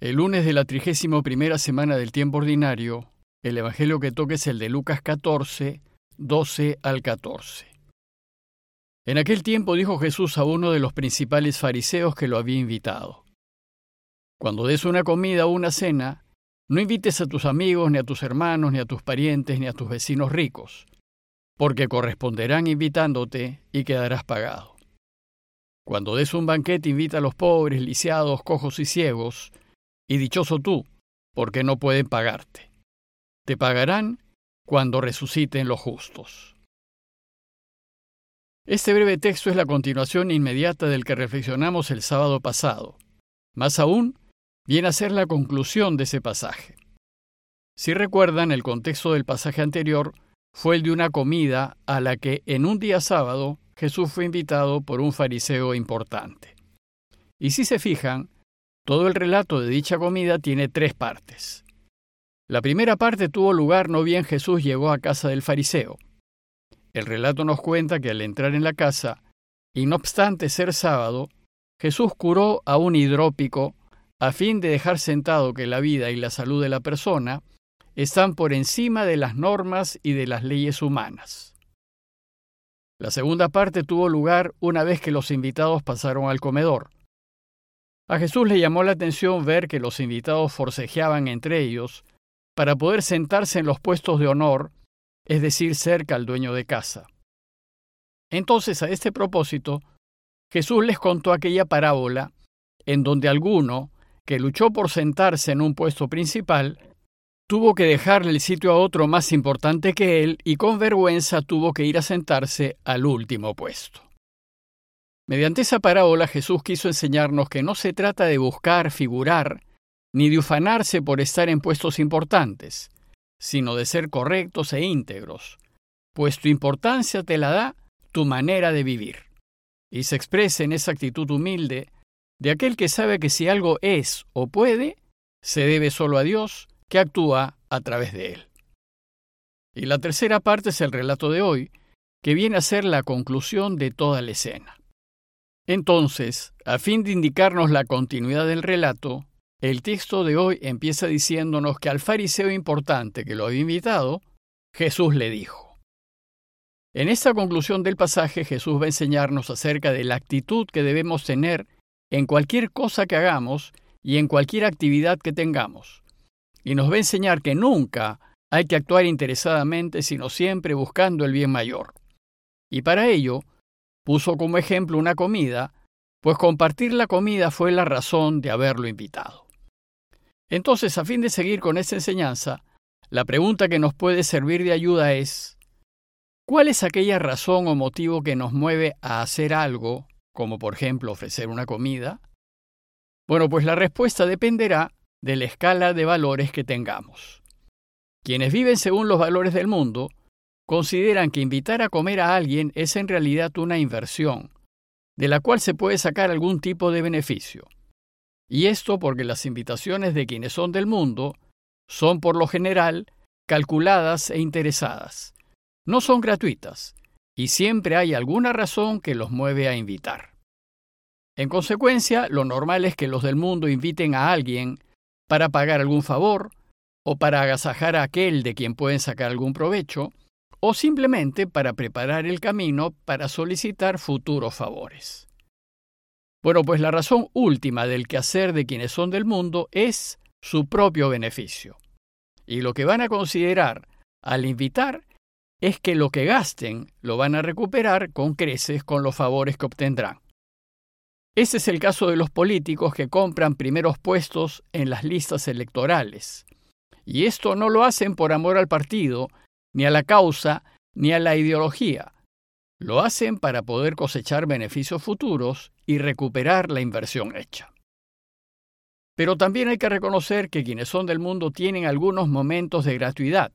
El lunes de la trigésimo primera semana del tiempo ordinario, el Evangelio que toca es el de Lucas 14, 12 al 14. En aquel tiempo dijo Jesús a uno de los principales fariseos que lo había invitado. Cuando des una comida o una cena, no invites a tus amigos, ni a tus hermanos, ni a tus parientes, ni a tus vecinos ricos, porque corresponderán invitándote y quedarás pagado. Cuando des un banquete, invita a los pobres, lisiados, cojos y ciegos, y dichoso tú, porque no pueden pagarte. Te pagarán cuando resuciten los justos. Este breve texto es la continuación inmediata del que reflexionamos el sábado pasado. Más aún, viene a ser la conclusión de ese pasaje. Si recuerdan, el contexto del pasaje anterior fue el de una comida a la que en un día sábado Jesús fue invitado por un fariseo importante. Y si se fijan, todo el relato de dicha comida tiene tres partes. La primera parte tuvo lugar no bien Jesús llegó a casa del fariseo. El relato nos cuenta que al entrar en la casa, y no obstante ser sábado, Jesús curó a un hidrópico a fin de dejar sentado que la vida y la salud de la persona están por encima de las normas y de las leyes humanas. La segunda parte tuvo lugar una vez que los invitados pasaron al comedor. A Jesús le llamó la atención ver que los invitados forcejeaban entre ellos para poder sentarse en los puestos de honor, es decir, cerca al dueño de casa. Entonces, a este propósito, Jesús les contó aquella parábola en donde alguno, que luchó por sentarse en un puesto principal, tuvo que dejarle el sitio a otro más importante que él y con vergüenza tuvo que ir a sentarse al último puesto. Mediante esa parábola Jesús quiso enseñarnos que no se trata de buscar, figurar, ni de ufanarse por estar en puestos importantes, sino de ser correctos e íntegros, pues tu importancia te la da tu manera de vivir. Y se expresa en esa actitud humilde de aquel que sabe que si algo es o puede, se debe solo a Dios, que actúa a través de él. Y la tercera parte es el relato de hoy, que viene a ser la conclusión de toda la escena. Entonces, a fin de indicarnos la continuidad del relato, el texto de hoy empieza diciéndonos que al fariseo importante que lo había invitado, Jesús le dijo. En esta conclusión del pasaje Jesús va a enseñarnos acerca de la actitud que debemos tener en cualquier cosa que hagamos y en cualquier actividad que tengamos. Y nos va a enseñar que nunca hay que actuar interesadamente, sino siempre buscando el bien mayor. Y para ello, puso como ejemplo una comida, pues compartir la comida fue la razón de haberlo invitado. Entonces, a fin de seguir con esta enseñanza, la pregunta que nos puede servir de ayuda es, ¿cuál es aquella razón o motivo que nos mueve a hacer algo, como por ejemplo ofrecer una comida? Bueno, pues la respuesta dependerá de la escala de valores que tengamos. Quienes viven según los valores del mundo consideran que invitar a comer a alguien es en realidad una inversión, de la cual se puede sacar algún tipo de beneficio. Y esto porque las invitaciones de quienes son del mundo son por lo general calculadas e interesadas. No son gratuitas, y siempre hay alguna razón que los mueve a invitar. En consecuencia, lo normal es que los del mundo inviten a alguien para pagar algún favor, o para agasajar a aquel de quien pueden sacar algún provecho, o simplemente para preparar el camino para solicitar futuros favores. Bueno, pues la razón última del quehacer de quienes son del mundo es su propio beneficio. Y lo que van a considerar al invitar es que lo que gasten lo van a recuperar con creces con los favores que obtendrán. Ese es el caso de los políticos que compran primeros puestos en las listas electorales. Y esto no lo hacen por amor al partido, ni a la causa, ni a la ideología. Lo hacen para poder cosechar beneficios futuros y recuperar la inversión hecha. Pero también hay que reconocer que quienes son del mundo tienen algunos momentos de gratuidad.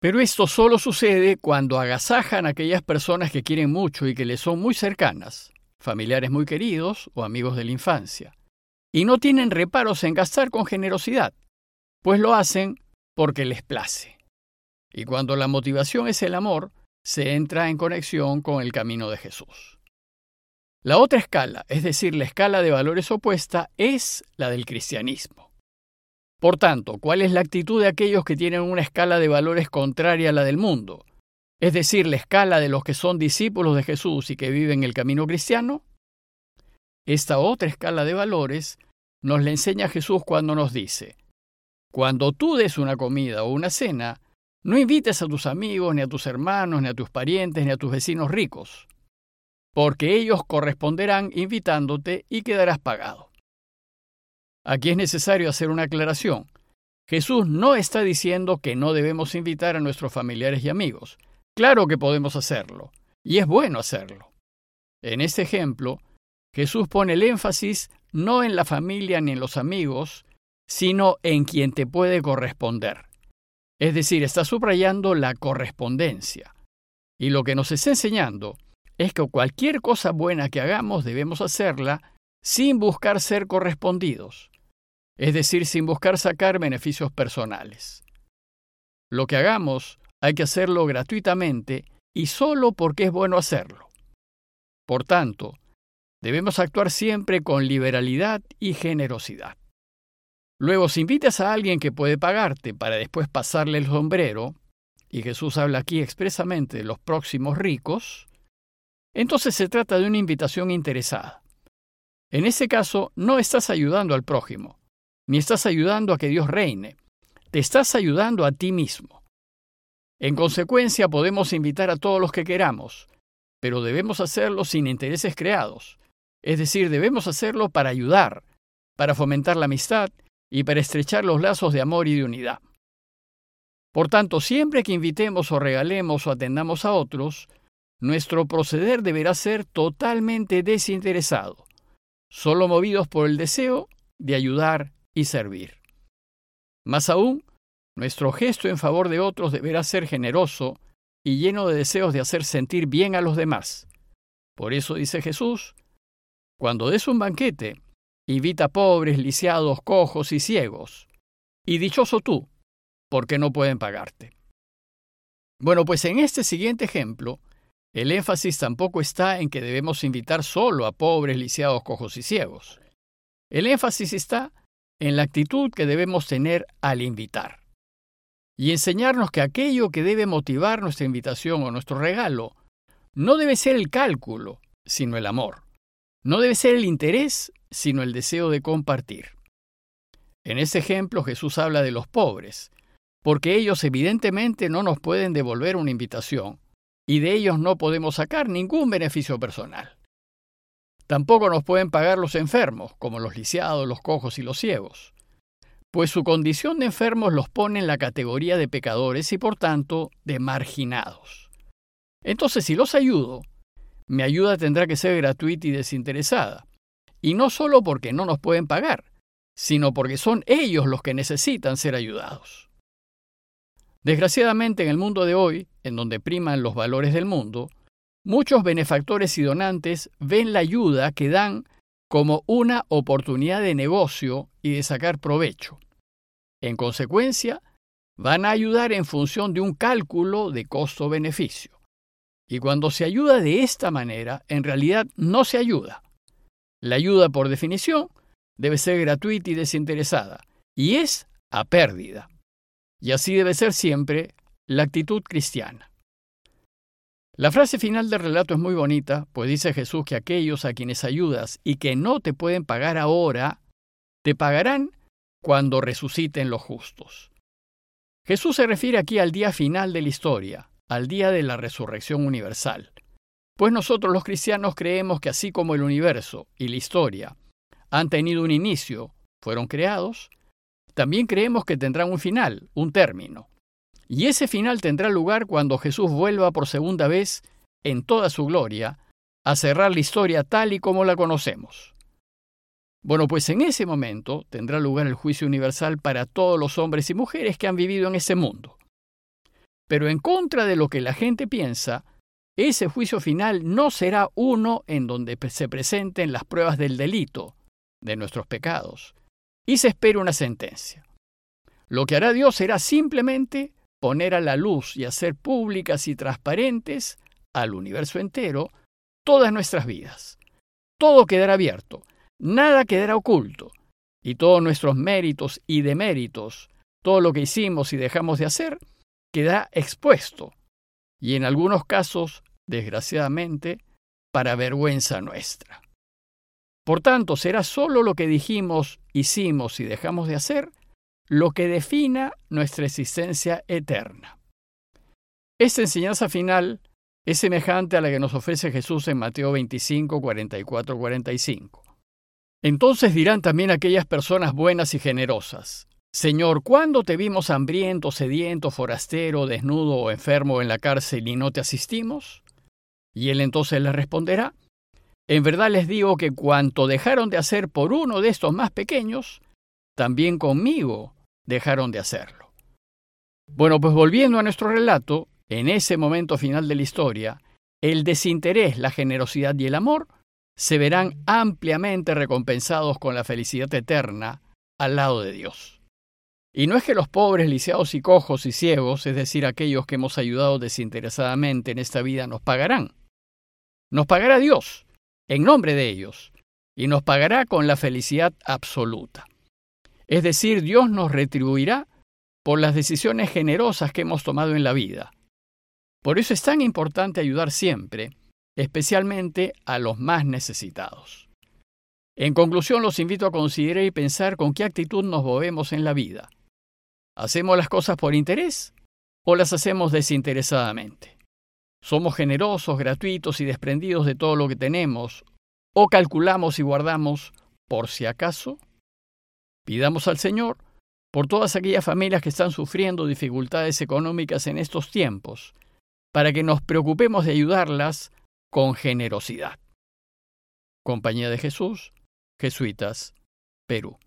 Pero esto solo sucede cuando agasajan a aquellas personas que quieren mucho y que les son muy cercanas, familiares muy queridos o amigos de la infancia. Y no tienen reparos en gastar con generosidad, pues lo hacen porque les place. Y cuando la motivación es el amor, se entra en conexión con el camino de Jesús. La otra escala, es decir, la escala de valores opuesta, es la del cristianismo. Por tanto, ¿cuál es la actitud de aquellos que tienen una escala de valores contraria a la del mundo? Es decir, la escala de los que son discípulos de Jesús y que viven el camino cristiano. Esta otra escala de valores nos la enseña Jesús cuando nos dice, cuando tú des una comida o una cena, no invites a tus amigos, ni a tus hermanos, ni a tus parientes, ni a tus vecinos ricos, porque ellos corresponderán invitándote y quedarás pagado. Aquí es necesario hacer una aclaración. Jesús no está diciendo que no debemos invitar a nuestros familiares y amigos. Claro que podemos hacerlo, y es bueno hacerlo. En este ejemplo, Jesús pone el énfasis no en la familia ni en los amigos, sino en quien te puede corresponder. Es decir, está subrayando la correspondencia. Y lo que nos está enseñando es que cualquier cosa buena que hagamos debemos hacerla sin buscar ser correspondidos es decir, sin buscar sacar beneficios personales. Lo que hagamos hay que hacerlo gratuitamente y solo porque es bueno hacerlo. Por tanto, debemos actuar siempre con liberalidad y generosidad. Luego, si invitas a alguien que puede pagarte para después pasarle el sombrero, y Jesús habla aquí expresamente de los próximos ricos, entonces se trata de una invitación interesada. En ese caso, no estás ayudando al prójimo, ni estás ayudando a que Dios reine, te estás ayudando a ti mismo. En consecuencia, podemos invitar a todos los que queramos, pero debemos hacerlo sin intereses creados, es decir, debemos hacerlo para ayudar, para fomentar la amistad y para estrechar los lazos de amor y de unidad. Por tanto, siempre que invitemos o regalemos o atendamos a otros, nuestro proceder deberá ser totalmente desinteresado, solo movidos por el deseo de ayudar y servir. Más aún, nuestro gesto en favor de otros deberá ser generoso y lleno de deseos de hacer sentir bien a los demás. Por eso dice Jesús, cuando des un banquete, invita a pobres, lisiados, cojos y ciegos, y dichoso tú, porque no pueden pagarte. Bueno, pues en este siguiente ejemplo, el énfasis tampoco está en que debemos invitar solo a pobres, lisiados, cojos y ciegos. El énfasis está en la actitud que debemos tener al invitar. Y enseñarnos que aquello que debe motivar nuestra invitación o nuestro regalo no debe ser el cálculo, sino el amor. No debe ser el interés, sino el deseo de compartir. En este ejemplo Jesús habla de los pobres, porque ellos evidentemente no nos pueden devolver una invitación, y de ellos no podemos sacar ningún beneficio personal. Tampoco nos pueden pagar los enfermos, como los lisiados, los cojos y los ciegos, pues su condición de enfermos los pone en la categoría de pecadores y por tanto de marginados. Entonces, si los ayudo, mi ayuda tendrá que ser gratuita y desinteresada, y no solo porque no nos pueden pagar, sino porque son ellos los que necesitan ser ayudados. Desgraciadamente en el mundo de hoy, en donde priman los valores del mundo, Muchos benefactores y donantes ven la ayuda que dan como una oportunidad de negocio y de sacar provecho. En consecuencia, van a ayudar en función de un cálculo de costo-beneficio. Y cuando se ayuda de esta manera, en realidad no se ayuda. La ayuda, por definición, debe ser gratuita y desinteresada, y es a pérdida. Y así debe ser siempre la actitud cristiana. La frase final del relato es muy bonita, pues dice Jesús que aquellos a quienes ayudas y que no te pueden pagar ahora, te pagarán cuando resuciten los justos. Jesús se refiere aquí al día final de la historia, al día de la resurrección universal. Pues nosotros los cristianos creemos que así como el universo y la historia han tenido un inicio, fueron creados, también creemos que tendrán un final, un término. Y ese final tendrá lugar cuando Jesús vuelva por segunda vez en toda su gloria a cerrar la historia tal y como la conocemos. Bueno, pues en ese momento tendrá lugar el juicio universal para todos los hombres y mujeres que han vivido en ese mundo. Pero en contra de lo que la gente piensa, ese juicio final no será uno en donde se presenten las pruebas del delito, de nuestros pecados, y se espera una sentencia. Lo que hará Dios será simplemente poner a la luz y hacer públicas y transparentes al universo entero todas nuestras vidas. Todo quedará abierto, nada quedará oculto, y todos nuestros méritos y deméritos, todo lo que hicimos y dejamos de hacer, queda expuesto, y en algunos casos, desgraciadamente, para vergüenza nuestra. Por tanto, será solo lo que dijimos, hicimos y dejamos de hacer lo que defina nuestra existencia eterna. Esta enseñanza final es semejante a la que nos ofrece Jesús en Mateo 25, 44, 45. Entonces dirán también aquellas personas buenas y generosas, Señor, ¿cuándo te vimos hambriento, sediento, forastero, desnudo o enfermo en la cárcel y no te asistimos? Y él entonces les responderá, En verdad les digo que cuanto dejaron de hacer por uno de estos más pequeños, también conmigo dejaron de hacerlo. Bueno, pues volviendo a nuestro relato, en ese momento final de la historia, el desinterés, la generosidad y el amor se verán ampliamente recompensados con la felicidad eterna al lado de Dios. Y no es que los pobres, lisiados y cojos y ciegos, es decir, aquellos que hemos ayudado desinteresadamente en esta vida, nos pagarán. Nos pagará Dios, en nombre de ellos, y nos pagará con la felicidad absoluta. Es decir, Dios nos retribuirá por las decisiones generosas que hemos tomado en la vida. Por eso es tan importante ayudar siempre, especialmente a los más necesitados. En conclusión, los invito a considerar y pensar con qué actitud nos movemos en la vida. ¿Hacemos las cosas por interés o las hacemos desinteresadamente? ¿Somos generosos, gratuitos y desprendidos de todo lo que tenemos o calculamos y guardamos por si acaso? Pidamos al Señor por todas aquellas familias que están sufriendo dificultades económicas en estos tiempos, para que nos preocupemos de ayudarlas con generosidad. Compañía de Jesús, Jesuitas, Perú.